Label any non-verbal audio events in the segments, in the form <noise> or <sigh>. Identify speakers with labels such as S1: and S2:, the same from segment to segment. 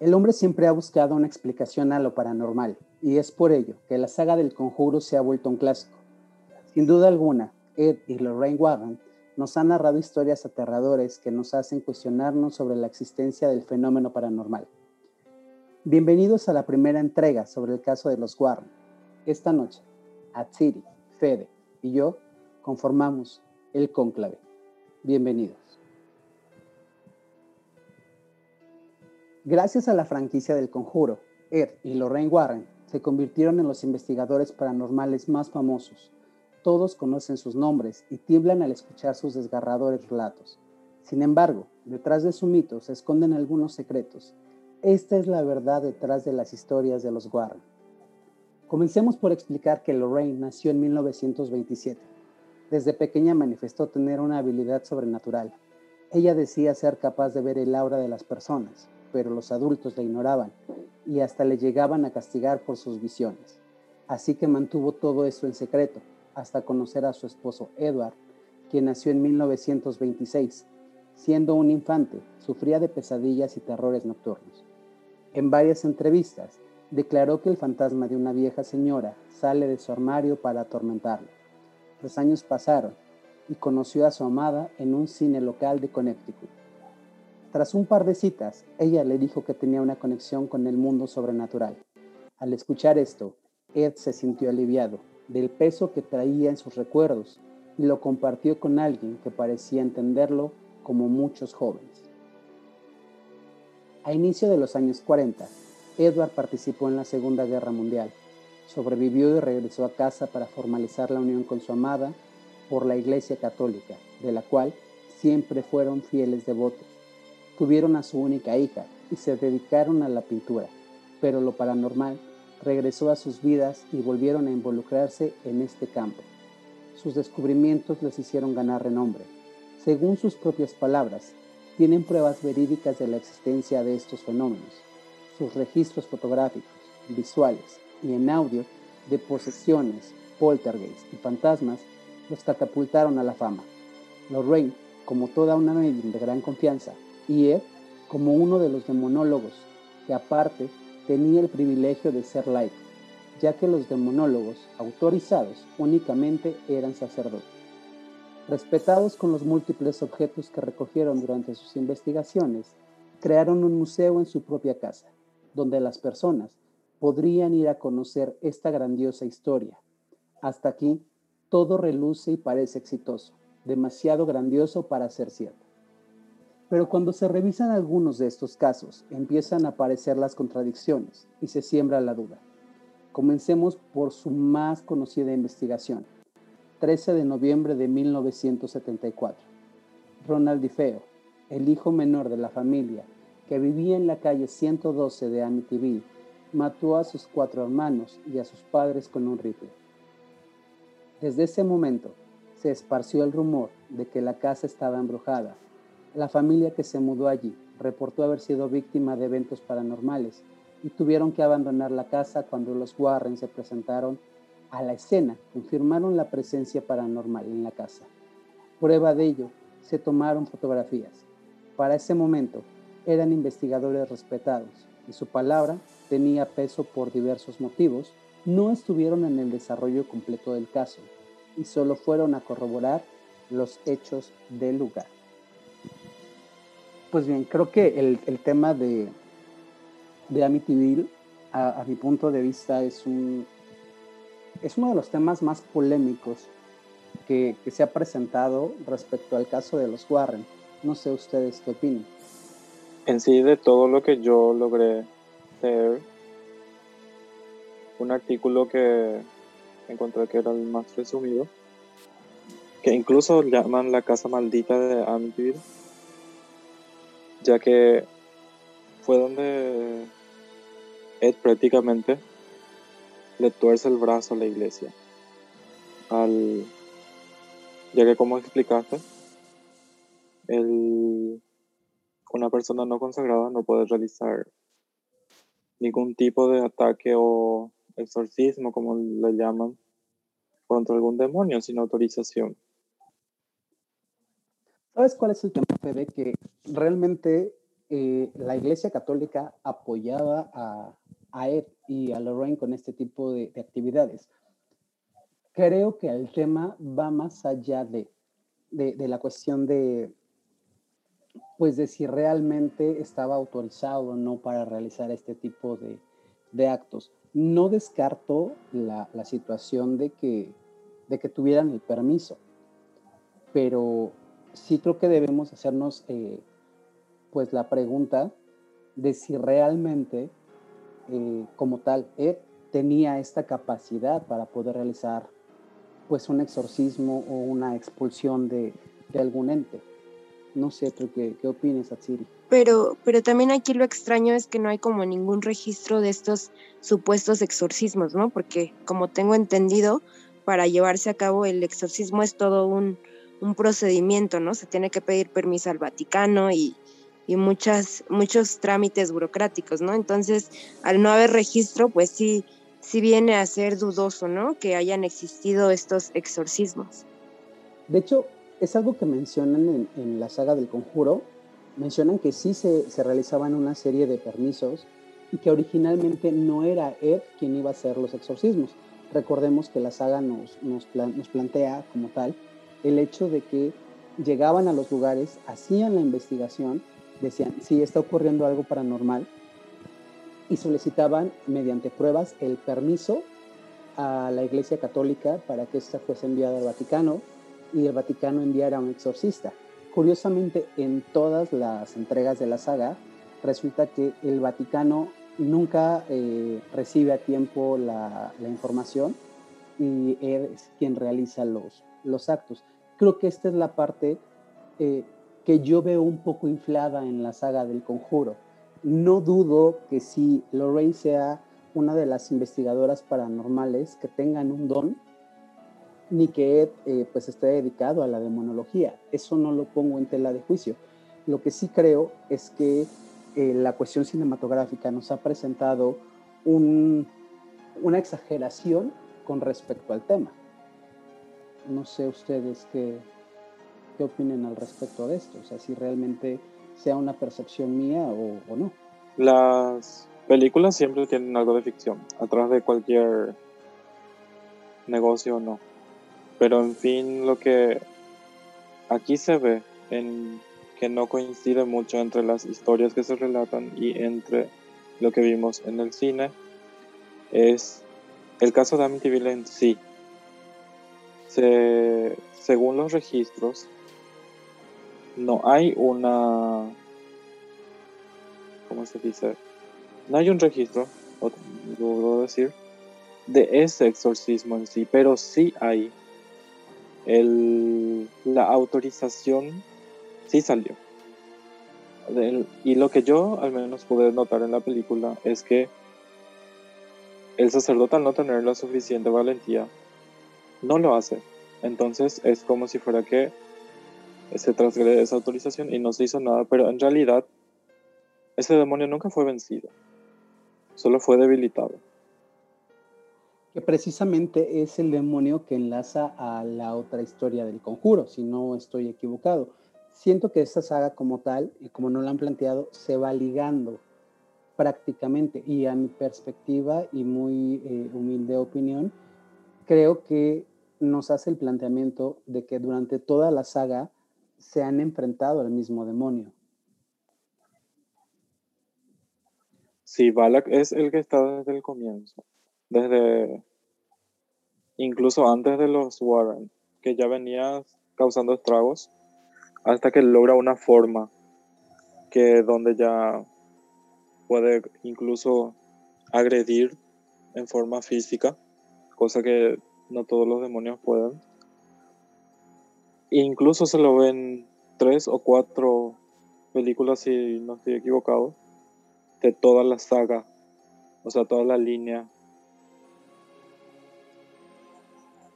S1: El hombre siempre ha buscado una explicación a lo paranormal, y es por ello que la saga del conjuro se ha vuelto un clásico. Sin duda alguna, Ed y Lorraine Warren nos han narrado historias aterradoras que nos hacen cuestionarnos sobre la existencia del fenómeno paranormal. Bienvenidos a la primera entrega sobre el caso de los Warren. Esta noche, Atsiri, Fede y yo conformamos el cónclave. Bienvenidos. Gracias a la franquicia del conjuro, Ed y Lorraine Warren se convirtieron en los investigadores paranormales más famosos. Todos conocen sus nombres y tiemblan al escuchar sus desgarradores relatos. Sin embargo, detrás de su mito se esconden algunos secretos. Esta es la verdad detrás de las historias de los Warren. Comencemos por explicar que Lorraine nació en 1927. Desde pequeña manifestó tener una habilidad sobrenatural. Ella decía ser capaz de ver el aura de las personas, pero los adultos la ignoraban y hasta le llegaban a castigar por sus visiones. Así que mantuvo todo eso en secreto hasta conocer a su esposo Edward, quien nació en 1926. Siendo un infante, sufría de pesadillas y terrores nocturnos. En varias entrevistas, declaró que el fantasma de una vieja señora sale de su armario para atormentarlo. Los años pasaron y conoció a su amada en un cine local de Connecticut. Tras un par de citas, ella le dijo que tenía una conexión con el mundo sobrenatural. Al escuchar esto, Ed se sintió aliviado del peso que traía en sus recuerdos y lo compartió con alguien que parecía entenderlo como muchos jóvenes. A inicio de los años 40, Edward participó en la Segunda Guerra Mundial. Sobrevivió y regresó a casa para formalizar la unión con su amada por la Iglesia Católica, de la cual siempre fueron fieles devotos. Tuvieron a su única hija y se dedicaron a la pintura, pero lo paranormal regresó a sus vidas y volvieron a involucrarse en este campo. Sus descubrimientos les hicieron ganar renombre. Según sus propias palabras, tienen pruebas verídicas de la existencia de estos fenómenos. Sus registros fotográficos, visuales y en audio de posesiones, poltergeists y fantasmas los catapultaron a la fama. Lorraine, como toda una de gran confianza, y Ed como uno de los demonólogos, que aparte tenía el privilegio de ser laico, ya que los demonólogos autorizados únicamente eran sacerdotes. Respetados con los múltiples objetos que recogieron durante sus investigaciones, crearon un museo en su propia casa, donde las personas podrían ir a conocer esta grandiosa historia. Hasta aquí, todo reluce y parece exitoso, demasiado grandioso para ser cierto. Pero cuando se revisan algunos de estos casos, empiezan a aparecer las contradicciones y se siembra la duda. Comencemos por su más conocida investigación, 13 de noviembre de 1974. Ronald DiFeo, el hijo menor de la familia, que vivía en la calle 112 de Amityville, mató a sus cuatro hermanos y a sus padres con un rifle. Desde ese momento se esparció el rumor de que la casa estaba embrujada la familia que se mudó allí reportó haber sido víctima de eventos paranormales y tuvieron que abandonar la casa cuando los Warren se presentaron a la escena, confirmaron la presencia paranormal en la casa. Prueba de ello, se tomaron fotografías. Para ese momento eran investigadores respetados y su palabra tenía peso por diversos motivos, no estuvieron en el desarrollo completo del caso y solo fueron a corroborar los hechos del lugar. Pues bien, creo que el, el tema de, de Amityville, a, mi punto de vista, es, un, es uno de los temas más polémicos que, que, se ha presentado respecto al caso de los Warren. No sé ustedes qué opinan.
S2: En sí, de todo lo que yo logré leer, un artículo que encontré que era el más resumido, que incluso llaman la casa maldita de Amityville ya que fue donde Ed prácticamente le tuerce el brazo a la iglesia. Al, ya que como explicaste, el, una persona no consagrada no puede realizar ningún tipo de ataque o exorcismo, como le llaman, contra algún demonio sin autorización.
S1: ¿Sabes cuál es el tema, Fede? Que realmente eh, la Iglesia Católica apoyaba a, a, Ed y a Lorraine con este tipo de, de, actividades. Creo que el tema va más allá de, de, de la cuestión de, pues de si realmente estaba autorizado o no para realizar este tipo de, de actos. No descarto la, la situación de que, de que tuvieran el permiso, pero sí creo que debemos hacernos eh, pues la pregunta de si realmente eh, como tal Ed tenía esta capacidad para poder realizar pues un exorcismo o una expulsión de, de algún ente. No sé, ¿qué, qué opinas, Atsiri?
S3: Pero, pero también aquí lo extraño es que no hay como ningún registro de estos supuestos exorcismos, ¿no? Porque como tengo entendido, para llevarse a cabo el exorcismo es todo un, un procedimiento, ¿no? Se tiene que pedir permiso al Vaticano y, y muchas, muchos trámites burocráticos, ¿no? Entonces, al no haber registro, pues sí, sí viene a ser dudoso, ¿no? Que hayan existido estos exorcismos.
S1: De hecho, es algo que mencionan en, en la saga del conjuro. Mencionan que sí se, se, realizaban una serie de permisos y que originalmente no era Ed quien iba a hacer los exorcismos. Recordemos que la saga nos, nos, plan, nos plantea como tal el hecho de que llegaban a los lugares, hacían la investigación, decían si está ocurriendo algo paranormal y solicitaban mediante pruebas el permiso a la Iglesia Católica para que ésta fuese enviada al Vaticano y el Vaticano enviara a un exorcista. Curiosamente, en todas las entregas de la saga, resulta que el Vaticano nunca eh, recibe a tiempo la, la información y es quien realiza los, los actos. Creo que esta es la parte eh, que yo veo un poco inflada en la saga del conjuro. No dudo que si Lorraine sea una de las investigadoras paranormales que tengan un don, ni que Ed eh, pues esté dedicado a la demonología. Eso no lo pongo en tela de juicio. Lo que sí creo es que eh, la cuestión cinematográfica nos ha presentado un, una exageración con respecto al tema. No sé ustedes qué, qué opinen al respecto de esto, o sea, si realmente sea una percepción mía o, o no.
S2: Las películas siempre tienen algo de ficción, atrás de cualquier negocio o no. Pero en fin, lo que aquí se ve en que no coincide mucho entre las historias que se relatan y entre lo que vimos en el cine es el caso de Amityville en sí. Se, según los registros, no hay una. ¿Cómo se dice? No hay un registro, lo decir, de ese exorcismo en sí, pero sí hay. El, la autorización sí salió. y lo que yo al menos pude notar en la película es que el sacerdote al no tener la suficiente valentía no lo hace. Entonces es como si fuera que se transgrede esa autorización y no se hizo nada, pero en realidad ese demonio nunca fue vencido, solo fue debilitado.
S1: Que precisamente es el demonio que enlaza a la otra historia del conjuro, si no estoy equivocado. Siento que esta saga como tal, y como no la han planteado, se va ligando prácticamente y a mi perspectiva y muy eh, humilde opinión, creo que nos hace el planteamiento de que durante toda la saga se han enfrentado al mismo demonio.
S2: Sí, Balak es el que está desde el comienzo, desde incluso antes de los Warren, que ya venía causando estragos, hasta que logra una forma que donde ya puede incluso agredir en forma física, cosa que no todos los demonios pueden. Incluso se lo ven tres o cuatro películas, si no estoy equivocado, de toda la saga, o sea, toda la línea.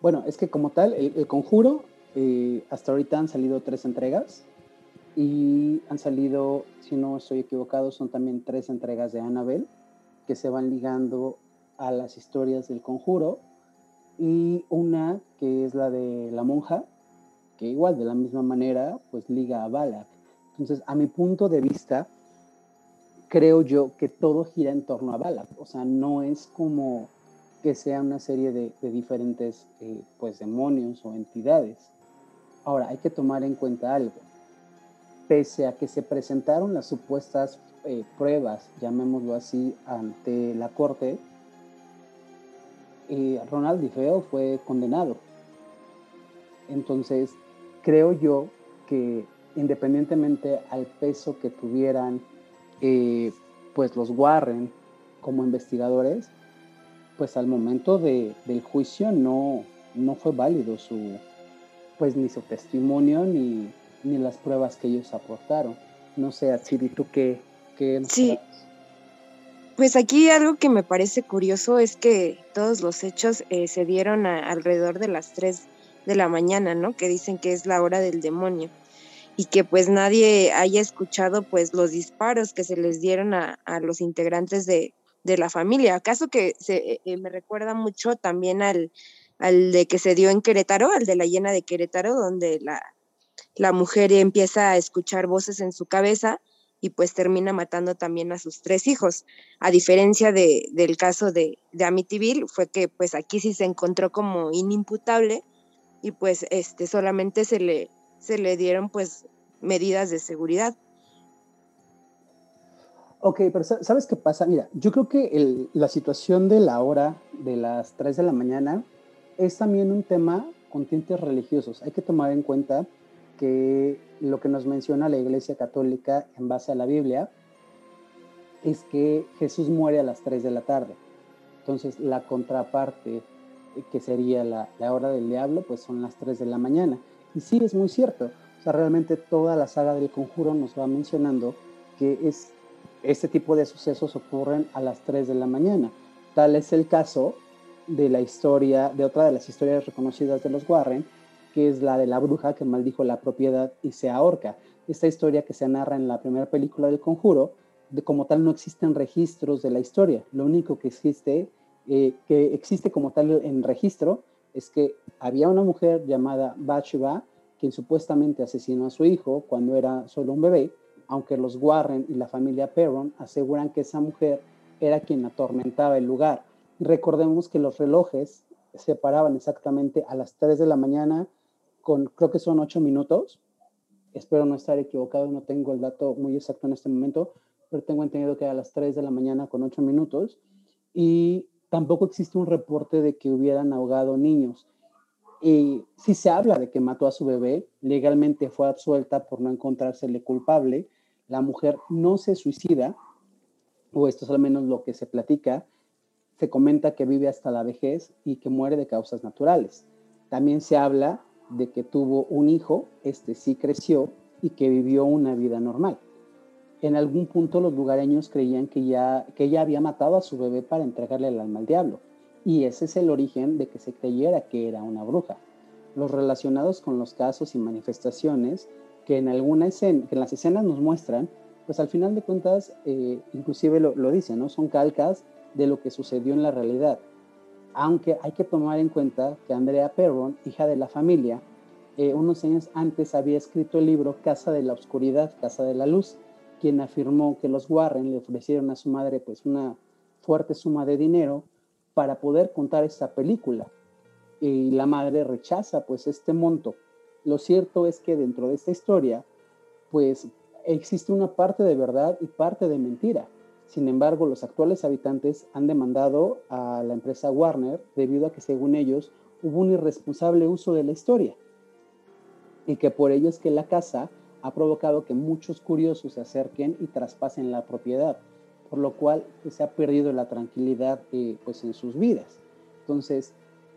S1: Bueno, es que como tal, el, conjuro, eh, hasta ahorita han salido tres entregas y han salido, si no estoy equivocado, son también tres entregas de Annabelle que se van ligando a las historias del conjuro y una que es la de la monja, que igual de la misma manera pues liga a Balak. Entonces, a mi punto de vista, creo yo que todo gira en torno a Balak. O sea, no es como que sea una serie de, diferentes eh, pues demonios o entidades. Ahora, hay que tomar en cuenta algo. Pese a que se presentaron las supuestas eh, pruebas, llamémoslo así, ante la corte, eh, Ronald DiFeo fue condenado. Entonces, creo yo que independientemente al peso que tuvieran eh, pues los Warren como investigadores, pues al momento de, del juicio no, no fue válido su, pues ni su testimonio ni, ni las pruebas que ellos aportaron. No sé, Atsiri, ¿tú qué, qué
S3: Sí. Pues aquí algo que me parece curioso es que todos los hechos eh, se dieron alrededor de las 3 de la mañana, ¿no? Que dicen que es la hora del demonio y que pues nadie haya escuchado pues los disparos que se les dieron a, los integrantes de, la familia. ¿Acaso que se, eh, eh, me recuerda mucho también al, al de que se dio en Querétaro, al de la llena de Querétaro, donde la, la mujer empieza a escuchar voces en su cabeza y pues termina matando también a sus tres hijos. A diferencia de, del caso de, de Amityville, fue que pues aquí sí se encontró como inimputable y pues este solamente se le, se le dieron pues medidas de seguridad.
S1: Ok, pero ¿sabes qué pasa? Mira, yo creo que la situación de la hora de las 3 de la mañana es también un tema con tintes religiosos. Hay que tomar en cuenta que lo que nos menciona la Iglesia Católica en base a la Biblia es que Jesús muere a las 3 de la tarde. Entonces, la contraparte, que sería la, la hora del diablo, pues son las 3 de la mañana. Y sí, es muy cierto. O sea, realmente toda la saga del conjuro nos va mencionando que es, este tipo de sucesos ocurren a las 3 de la mañana. Tal es el caso de la historia, de otra de las historias reconocidas de los Warren, que es la de la bruja que maldijo la propiedad y se ahorca. Esta historia que se narra en la primera película del conjuro, de como tal no existen registros de la historia. Lo único que existe, eh, que existe como tal en registro, es que había una mujer llamada Bathsheba, quien supuestamente asesinó a su hijo cuando era solo un bebé, aunque los Warren y la familia Perron aseguran que esa mujer era quien atormentaba el lugar. Recordemos que los relojes se paraban exactamente a las 3 de la mañana con, creo que son 8 minutos. Espero no estar equivocado, no tengo el dato muy exacto en este momento, pero tengo entendido que a las 3 de la mañana con 8 minutos. Y tampoco existe un reporte de que hubieran ahogado niños. Y si se habla de que mató a su bebé, legalmente fue absuelta por no encontrársele culpable. La mujer no se suicida, o esto es al menos lo que se platica. Se comenta que vive hasta la vejez y que muere de causas naturales. También se habla de que tuvo un hijo, este sí creció y que vivió una vida normal en algún punto los lugareños creían que ya, que ella había matado a su bebé para entregarle el alma al diablo. Y ese es el origen de que se creyera que era una bruja. Los relacionados con los casos y manifestaciones que en alguna escena, que en las escenas nos muestran, pues al final de cuentas, eh, inclusive lo, lo dicen, ¿no? Son calcas de lo que sucedió en la realidad. Aunque hay que tomar en cuenta que Andrea Perron, hija de la familia, eh, unos años antes había escrito el libro Casa de la Oscuridad, Casa de la Luz, quien afirmó que los Warren le ofrecieron a su madre pues una fuerte suma de dinero para poder contar esta película y la madre rechaza pues este monto. Lo cierto es que dentro de esta historia pues existe una parte de verdad y parte de mentira. Sin embargo, los actuales habitantes han demandado a la empresa Warner debido a que según ellos hubo un irresponsable uso de la historia y que por ello es que la casa ha provocado que muchos curiosos se acerquen y traspasen la propiedad, por lo cual pues, se ha perdido la tranquilidad eh, pues, en sus vidas. Entonces,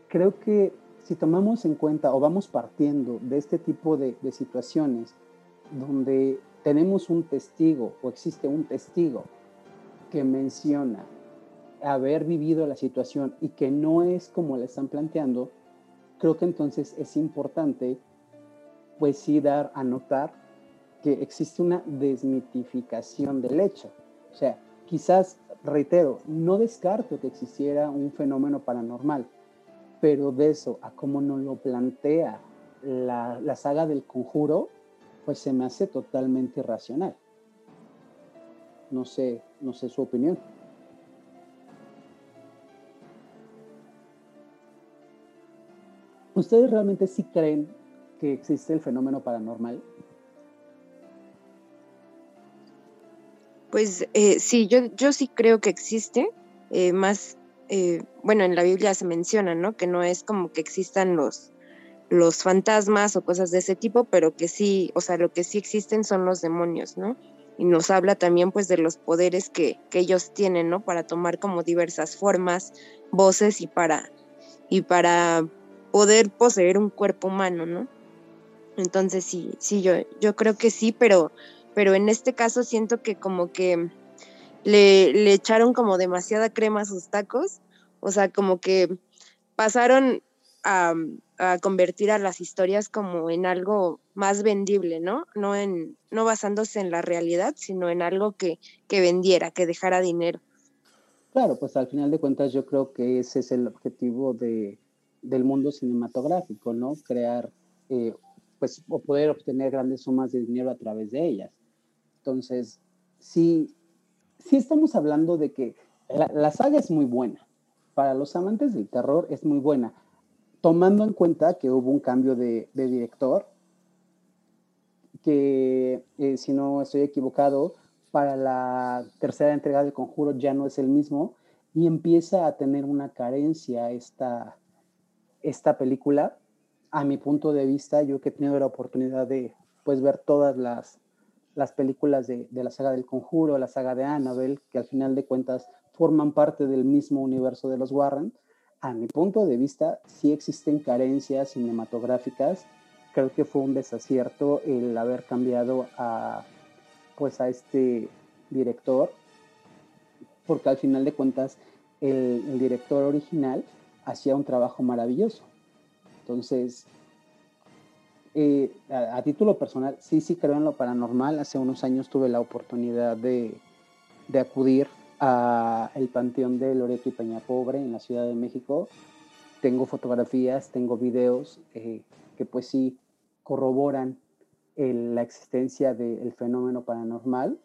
S1: creo que si tomamos en cuenta o vamos partiendo de este tipo de, de situaciones donde tenemos un testigo o existe un testigo que menciona haber vivido la situación y que no es como la están planteando, creo que entonces es importante pues sí dar a notar que existe una desmitificación del hecho. O sea, quizás, reitero, no descarto que existiera un fenómeno paranormal, pero de eso a cómo nos lo plantea la, la saga del conjuro, pues se me hace totalmente irracional. No sé, no sé su opinión. ¿Ustedes realmente sí creen que existe el fenómeno paranormal?
S3: Pues eh, sí, yo, yo sí creo que existe, eh, más, eh, bueno, en la Biblia se menciona, ¿no? Que no es como que existan los, los fantasmas o cosas de ese tipo, pero que sí, o sea, lo que sí existen son los demonios, ¿no? Y nos habla también pues de los poderes que, que ellos tienen, ¿no? Para tomar como diversas formas, voces y para, y para poder poseer un cuerpo humano, ¿no? Entonces sí, sí, yo, yo creo que sí, pero, pero en este caso siento que como que le, le echaron como demasiada crema a sus tacos, o sea, como que pasaron a, a, convertir a las historias como en algo más vendible, ¿no? No, en, no basándose en la realidad, sino en algo que, que vendiera, que dejara dinero.
S1: Claro, pues al final de cuentas yo creo que ese es el objetivo de, del mundo cinematográfico, ¿no? Crear, eh, pues, o poder obtener grandes sumas de dinero a través de ellas. Entonces, sí, sí estamos hablando de que la, la saga es muy buena. Para los amantes del terror es muy buena, tomando en cuenta que hubo un cambio de, de director, que eh, si no estoy equivocado, para la tercera entrega del conjuro ya no es el mismo y empieza a tener una carencia esta, esta película, a mi punto de vista, yo que he tenido la oportunidad de pues, ver todas las, las películas de, de, la saga del conjuro, la saga de Annabelle, que al final de cuentas forman parte del mismo universo de los Warren, a mi punto de vista sí existen carencias cinematográficas. Creo que fue un desacierto el haber cambiado a, pues, a este director, porque al final de cuentas el, director original hacía un trabajo maravilloso. Entonces, eh, a, título personal, sí, sí creo en lo paranormal. Hace unos años tuve la oportunidad de acudir al Panteón de Loreto y Peña Pobre en la Ciudad de México. Tengo fotografías, tengo videos eh, que pues sí corroboran el, la existencia del fenómeno paranormal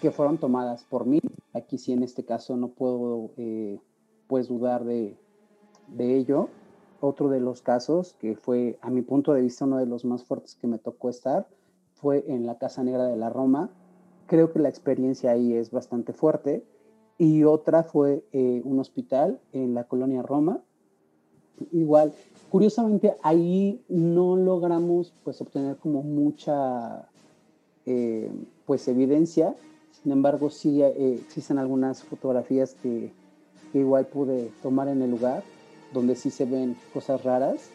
S1: que fueron tomadas por mí. Aquí sí en este caso no puedo eh, pues dudar de, de ello. Otro de los casos que fue, a mi punto de vista, uno de los más fuertes que me tocó estar, fue en la Casa Negra de la Roma. Creo que la experiencia ahí es bastante fuerte. Y otra fue eh, un hospital en la colonia Roma. Igual, curiosamente, ahí no logramos pues obtener como mucha eh, pues evidencia. Sin embargo, sí eh, existen algunas fotografías que, que igual pude tomar en el lugar donde sí se ven cosas raras,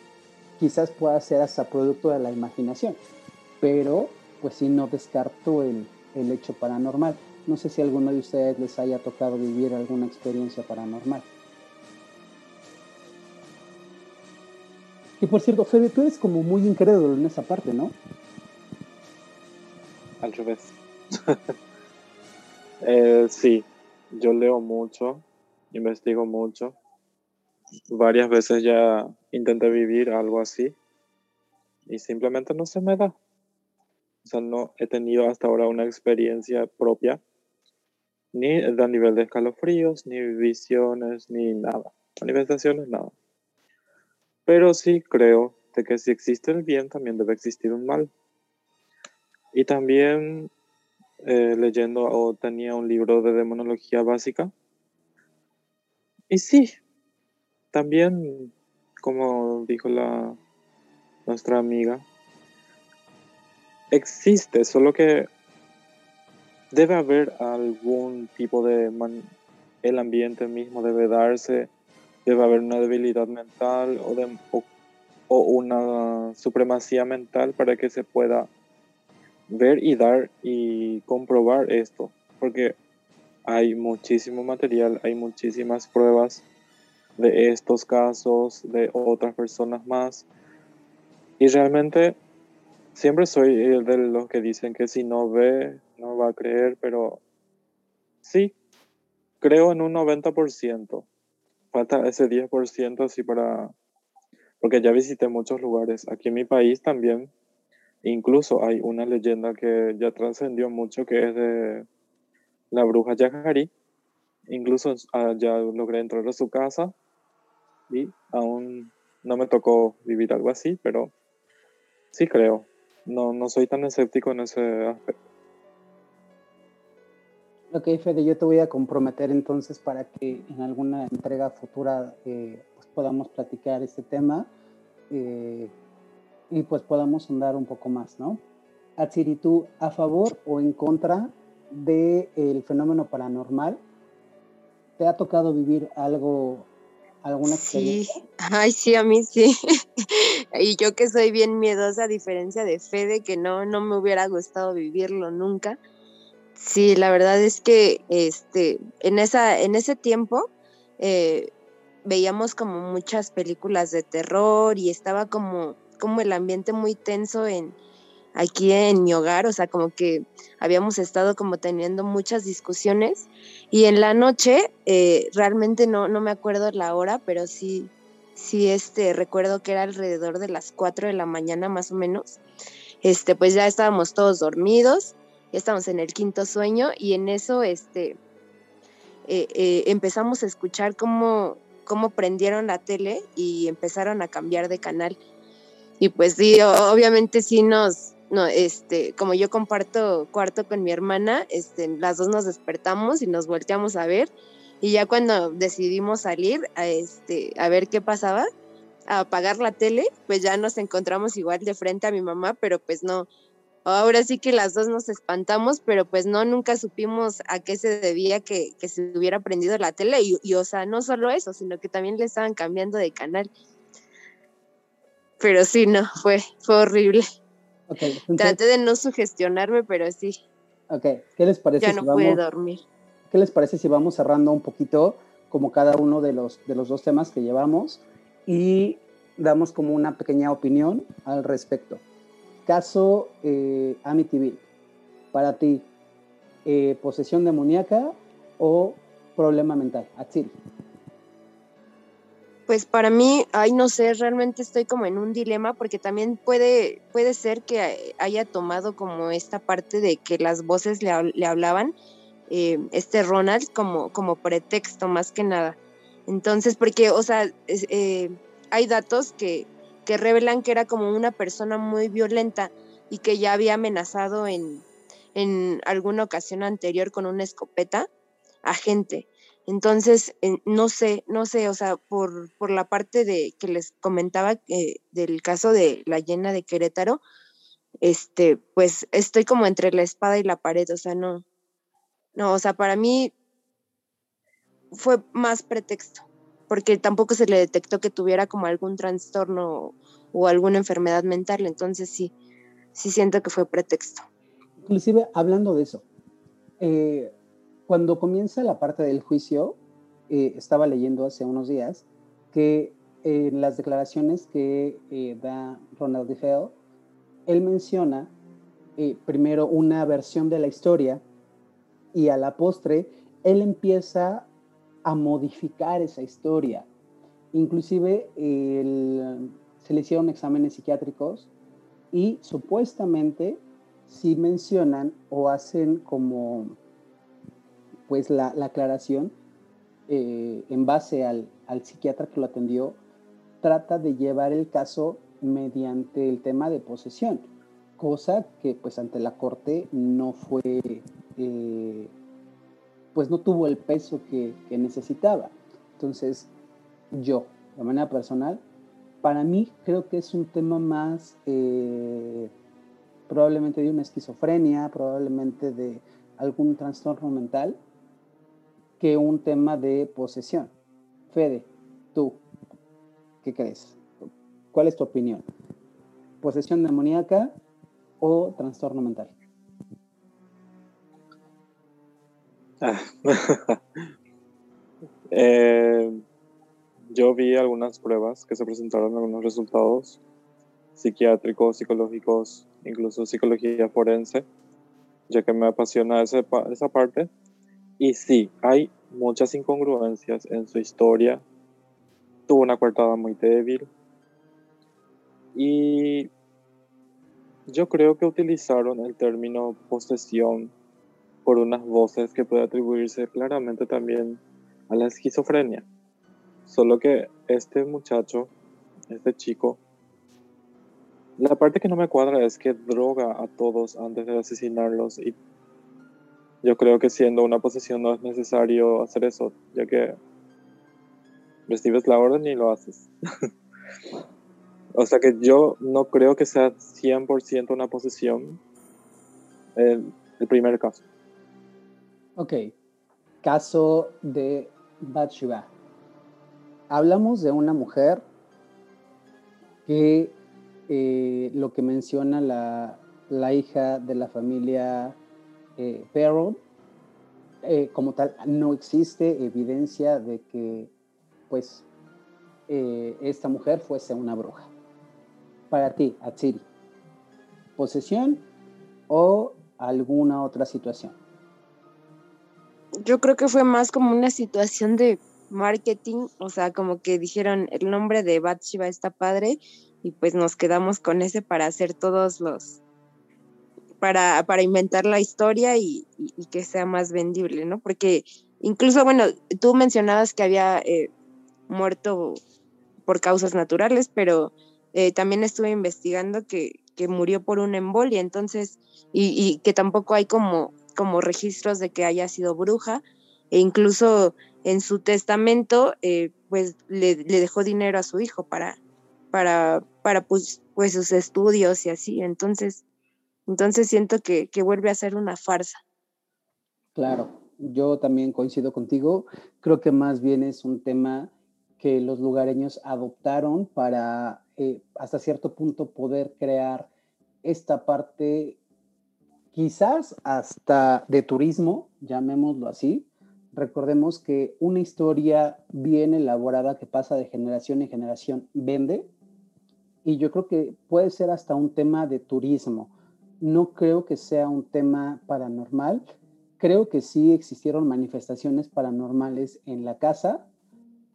S1: quizás pueda ser hasta producto de la imaginación, pero pues sí no descarto el, el hecho paranormal. No sé si alguno de ustedes les haya tocado vivir alguna experiencia paranormal. Y por cierto, Fede, tú eres como muy incrédulo en esa parte, ¿no?
S2: Al revés. <laughs> eh, sí, yo leo mucho, investigo mucho, varias veces ya intenté vivir algo así y simplemente no se me da. O sea, no he tenido hasta ahora una experiencia propia, ni a nivel de escalofríos, ni visiones, ni nada. Manifestaciones, nada. Pero sí creo de que si existe el bien, también debe existir un mal. Y también eh, leyendo o tenía un libro de demonología básica. Y sí, también, como dijo la, nuestra amiga, existe, solo que debe haber algún tipo de... Man, el ambiente mismo debe darse, debe haber una debilidad mental o, o, o una supremacía mental para que se pueda ver y dar y comprobar esto, porque hay muchísimo material, hay muchísimas pruebas de estos casos, de otras personas más. Y realmente siempre soy de los que dicen que si no ve, no va a creer, pero sí, creo en un 90%. Falta ese 10% así para... Porque ya visité muchos lugares. Aquí en mi país también. Incluso hay una leyenda que ya trascendió mucho, que es de la bruja Yahari. Incluso ah, ya logré entrar a su casa y aún no me tocó vivir algo así, pero sí creo. No, no soy tan escéptico en ese aspecto.
S1: Ok, Fede, yo te voy a comprometer entonces para que en alguna entrega futura eh, pues podamos platicar este tema eh, y pues podamos andar un poco más, ¿no? Atsiri, ¿tú a favor o en contra del fenómeno paranormal? ¿Te ha tocado vivir algo, alguna experiencia?
S3: Sí, ay, sí, a mí sí. <laughs> y yo que soy bien miedosa, a diferencia de Fede, que no, no me hubiera gustado vivirlo nunca Sí, la verdad es que este, en, esa, en ese tiempo eh, veíamos como muchas películas de terror y estaba como, como el ambiente muy tenso en, aquí en mi hogar, o sea, como que habíamos estado como teniendo muchas discusiones y en la noche, eh, realmente no, no me acuerdo la hora, pero sí, sí, este, recuerdo que era alrededor de las 4 de la mañana más o menos, este, pues ya estábamos todos dormidos ya estamos en el quinto sueño y en eso este, eh, eh, empezamos a escuchar cómo, cómo prendieron la tele y empezaron a cambiar de canal. Y pues sí, obviamente sí nos, no, este, como yo comparto cuarto con mi hermana, este, las dos nos despertamos y nos volteamos a ver. Y ya cuando decidimos salir a, este, a ver qué pasaba, a apagar la tele, pues ya nos encontramos igual de frente a mi mamá, pero pues no, ahora sí que las dos nos espantamos, pero pues no, nunca supimos a qué se debía que, se hubiera prendido la tele y, o sea, no solo eso, sino que también le estaban cambiando de canal. Pero sí, no, fue, fue horrible. Traté de no sugestionarme, pero sí.
S1: Ok, ¿qué les parece?
S3: Ya no pude dormir.
S1: ¿Qué les parece si vamos cerrando un poquito como cada uno de los, de los dos temas que llevamos y damos como una pequeña opinión al respecto? Caso eh, Amityville, para ti, eh, posesión demoníaca o problema mental. Atsil.
S3: Pues para mí, ay, no sé, realmente estoy como en un dilema porque también puede, puede ser que haya tomado como esta parte de que las voces le, hablaban, eh, este Ronald, como, como pretexto más que nada. Entonces, porque, o sea, eh, hay datos que, que revelan que era como una persona muy violenta y que ya había amenazado en, en alguna ocasión anterior con una escopeta a gente. Entonces, no sé, no sé, o sea, por, por la parte de que les comentaba eh, del caso de la llena de Querétaro, este, pues estoy como entre la espada y la pared, o sea, no, no, o sea, para mí fue más pretexto porque tampoco se le detectó que tuviera como algún trastorno o, alguna enfermedad mental, entonces sí, sí siento que fue pretexto.
S1: Inclusive, hablando de eso, eh, cuando comienza la parte del juicio, eh, estaba leyendo hace unos días que en las declaraciones que eh, da Ronald DeFeo, él menciona primero una versión de la historia y a la postre él empieza a modificar esa historia. Inclusive se le hicieron exámenes psiquiátricos y supuestamente si mencionan o hacen como pues la, aclaración eh, en base al, al psiquiatra que lo atendió, trata de llevar el caso mediante el tema de posesión, cosa que pues ante la corte no fue eh, pues no tuvo el peso que, necesitaba. Entonces, yo, de manera personal, para mí creo que es un tema más eh, probablemente de una esquizofrenia, probablemente de algún trastorno mental, que un tema de posesión. Fede, tú, ¿qué crees? ¿Cuál es tu opinión? ¿Posesión demoníaca o trastorno mental? <laughs>
S2: Eh, yo vi algunas pruebas que se presentaron, algunos resultados psiquiátricos, psicológicos, incluso psicología forense, ya que me apasiona esa parte. Y sí, hay muchas incongruencias en su historia. Tuvo una coartada muy débil. Y yo creo que utilizaron el término posesión por unas voces que puede atribuirse claramente también a la esquizofrenia. Solo que este muchacho, este chico, la parte que no me cuadra es que droga a todos antes de asesinarlos y yo creo que siendo una posesión no es necesario hacer eso, ya que recibes la orden y lo haces. <laughs> o sea que yo no creo que sea 100% una posesión el, primer caso.
S1: Ok, caso de Bathsheba. Hablamos de una mujer que eh, lo que menciona la, la, hija de la familia eh, Perron, eh, como tal, no existe evidencia de que pues eh, esta mujer fuese una bruja. Para ti, Atsiri, posesión o alguna otra situación.
S3: Yo creo que fue más como una situación de marketing, o sea, como que dijeron el nombre de Bathsheba está padre y pues nos quedamos con ese para hacer todos los, para, para inventar la historia y, que sea más vendible, ¿no? Porque incluso, bueno, tú mencionabas que había eh, muerto por causas naturales, pero eh, también estuve investigando que, que, murió por una embolia, entonces, y, que tampoco hay como, como registros de que haya sido bruja, e incluso en su testamento, eh, pues le, le, dejó dinero a su hijo para, para, para pues, pues sus estudios y así. Entonces, entonces siento que, que vuelve a ser una farsa.
S1: Claro, yo también coincido contigo. Creo que más bien es un tema que los lugareños adoptaron para eh, hasta cierto punto poder crear esta parte quizás hasta de turismo, llamémoslo así, recordemos que una historia bien elaborada que pasa de generación en generación vende y yo creo que puede ser hasta un tema de turismo. No creo que sea un tema paranormal. Creo que sí existieron manifestaciones paranormales en la casa,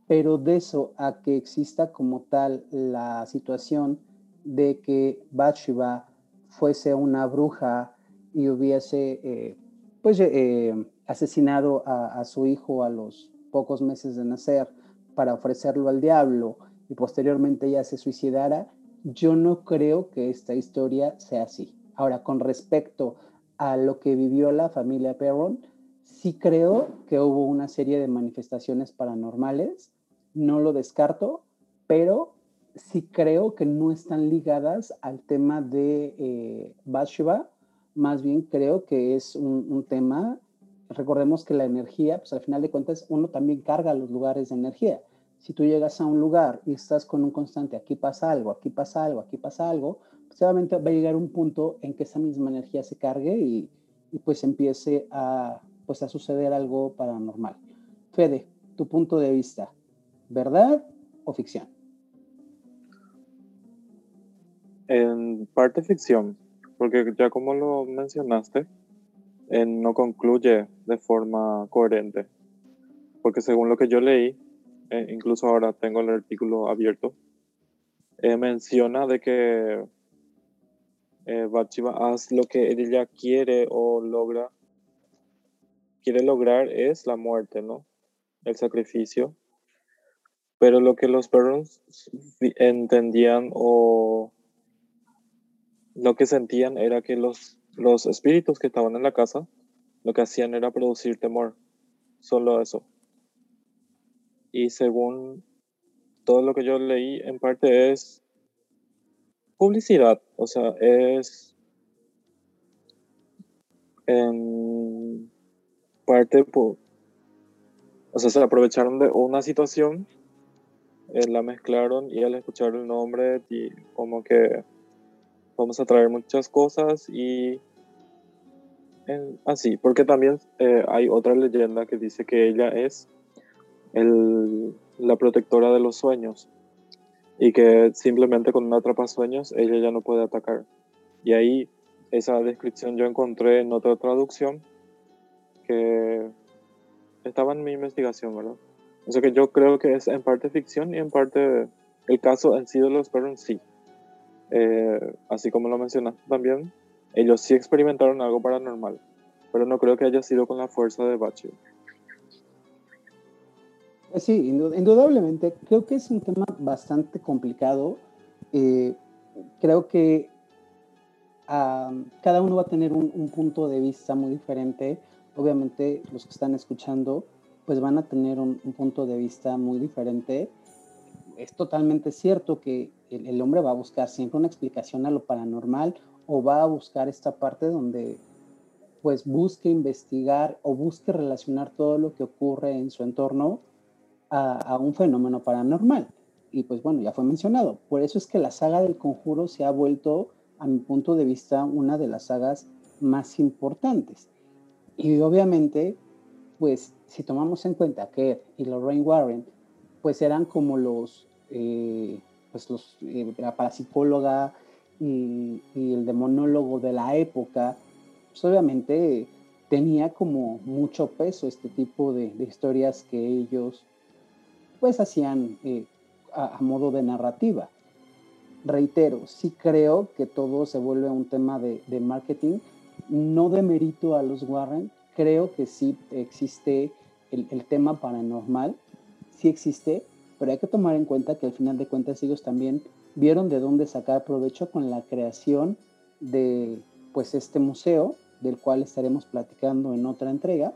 S1: pero de eso a que exista como tal la situación de que Bathsheba fuese una bruja y hubiese eh, pues eh, asesinado a, a, su hijo a los pocos meses de nacer para ofrecerlo al diablo y posteriormente ella se suicidara, yo no creo que esta historia sea así. Ahora, con respecto a lo que vivió la familia Perron, sí creo que hubo una serie de manifestaciones paranormales, no lo descarto, pero sí creo que no están ligadas al tema de eh, Bathsheba, más bien creo que es un, un tema. Recordemos que la energía, pues al final de cuentas, uno también carga los lugares de energía. Si tú llegas a un lugar y estás con un constante, aquí pasa algo, aquí pasa algo, aquí pasa algo, obviamente va a llegar un punto en que esa misma energía se cargue y, y pues empiece a, pues a suceder algo paranormal. Fede, tu punto de vista, ¿verdad o ficción?
S2: En parte ficción, porque ya como lo mencionaste, eh, no concluye de forma coherente. Porque según lo que yo leí, eh, incluso ahora tengo el artículo abierto, eh, menciona de que eh, Bathsheba hace lo que ella quiere o logra, quiere lograr es la muerte, ¿no? El sacrificio. Pero lo que los perros entendían o lo que sentían era que los los espíritus que estaban en la casa lo que hacían era producir temor. Solo eso. Y según todo lo que yo leí, en parte es publicidad. O sea, es en parte, o sea, se aprovecharon de una situación, eh, la mezclaron y al escuchar el nombre, y como que vamos a traer muchas cosas y así, porque también eh, hay otra leyenda que dice que ella es el, la protectora de los sueños y que simplemente con una sueños ella ya no puede atacar. Y ahí esa descripción yo encontré en otra traducción que estaba en mi investigación, ¿verdad? O sea que yo creo que es en parte ficción y en parte el caso en sí de los perros sí. Eh, así como lo mencionaste también, ellos sí experimentaron algo paranormal. pero no creo que haya sido con la fuerza de Bachi.
S1: Eh, sí, indudablemente. Creo que es un tema bastante complicado. Eh, creo que cada uno va a tener un, punto de vista muy diferente. Obviamente los que están escuchando pues van a tener un, punto de vista muy diferente. Es totalmente cierto que el, hombre va a buscar siempre una explicación a lo paranormal o va a buscar esta parte donde pues busque investigar o busque relacionar todo lo que ocurre en su entorno a, un fenómeno paranormal. Y pues bueno, ya fue mencionado. Por eso es que la saga del conjuro se ha vuelto, a mi punto de vista, una de las sagas más importantes. Y obviamente, pues si tomamos en cuenta que y Lorraine Warren, pues eran como los, eh, pues los, eh, la parapsicóloga y, el demonólogo de la época, pues obviamente tenía como mucho peso este tipo de historias que ellos pues hacían eh, a, modo de narrativa. Reitero, sí creo que todo se vuelve un tema de, marketing, no de mérito a los Warren, creo que sí existe el, tema paranormal, sí existe, pero hay que tomar en cuenta que al final de cuentas ellos también vieron de dónde sacar provecho con la creación de pues este museo, del cual estaremos platicando en otra entrega,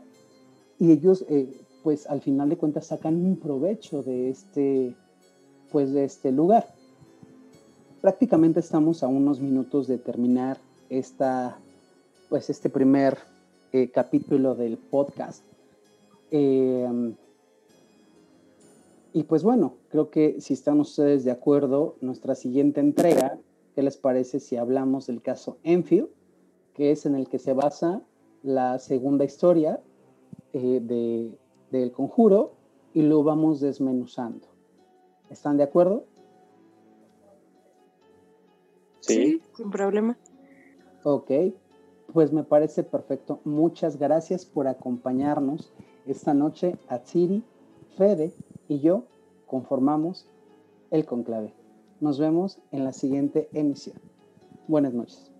S1: y ellos eh, pues al final de cuentas sacan un provecho de este, pues de este lugar. Prácticamente estamos a unos minutos de terminar esta, pues este primer eh, capítulo del podcast. Em, y pues bueno, creo que si están ustedes de acuerdo, nuestra siguiente entrega, ¿qué les parece si hablamos del caso Enfield, que es en el que se basa la segunda historia eh, de del conjuro y lo vamos desmenuzando. ¿Están de acuerdo?
S3: Sí, sin problema.
S1: Ok, pues me parece perfecto. Muchas gracias por acompañarnos esta noche. a Siri, Fede y yo conformamos el conclave. Nos vemos en la siguiente emisión. Buenas noches.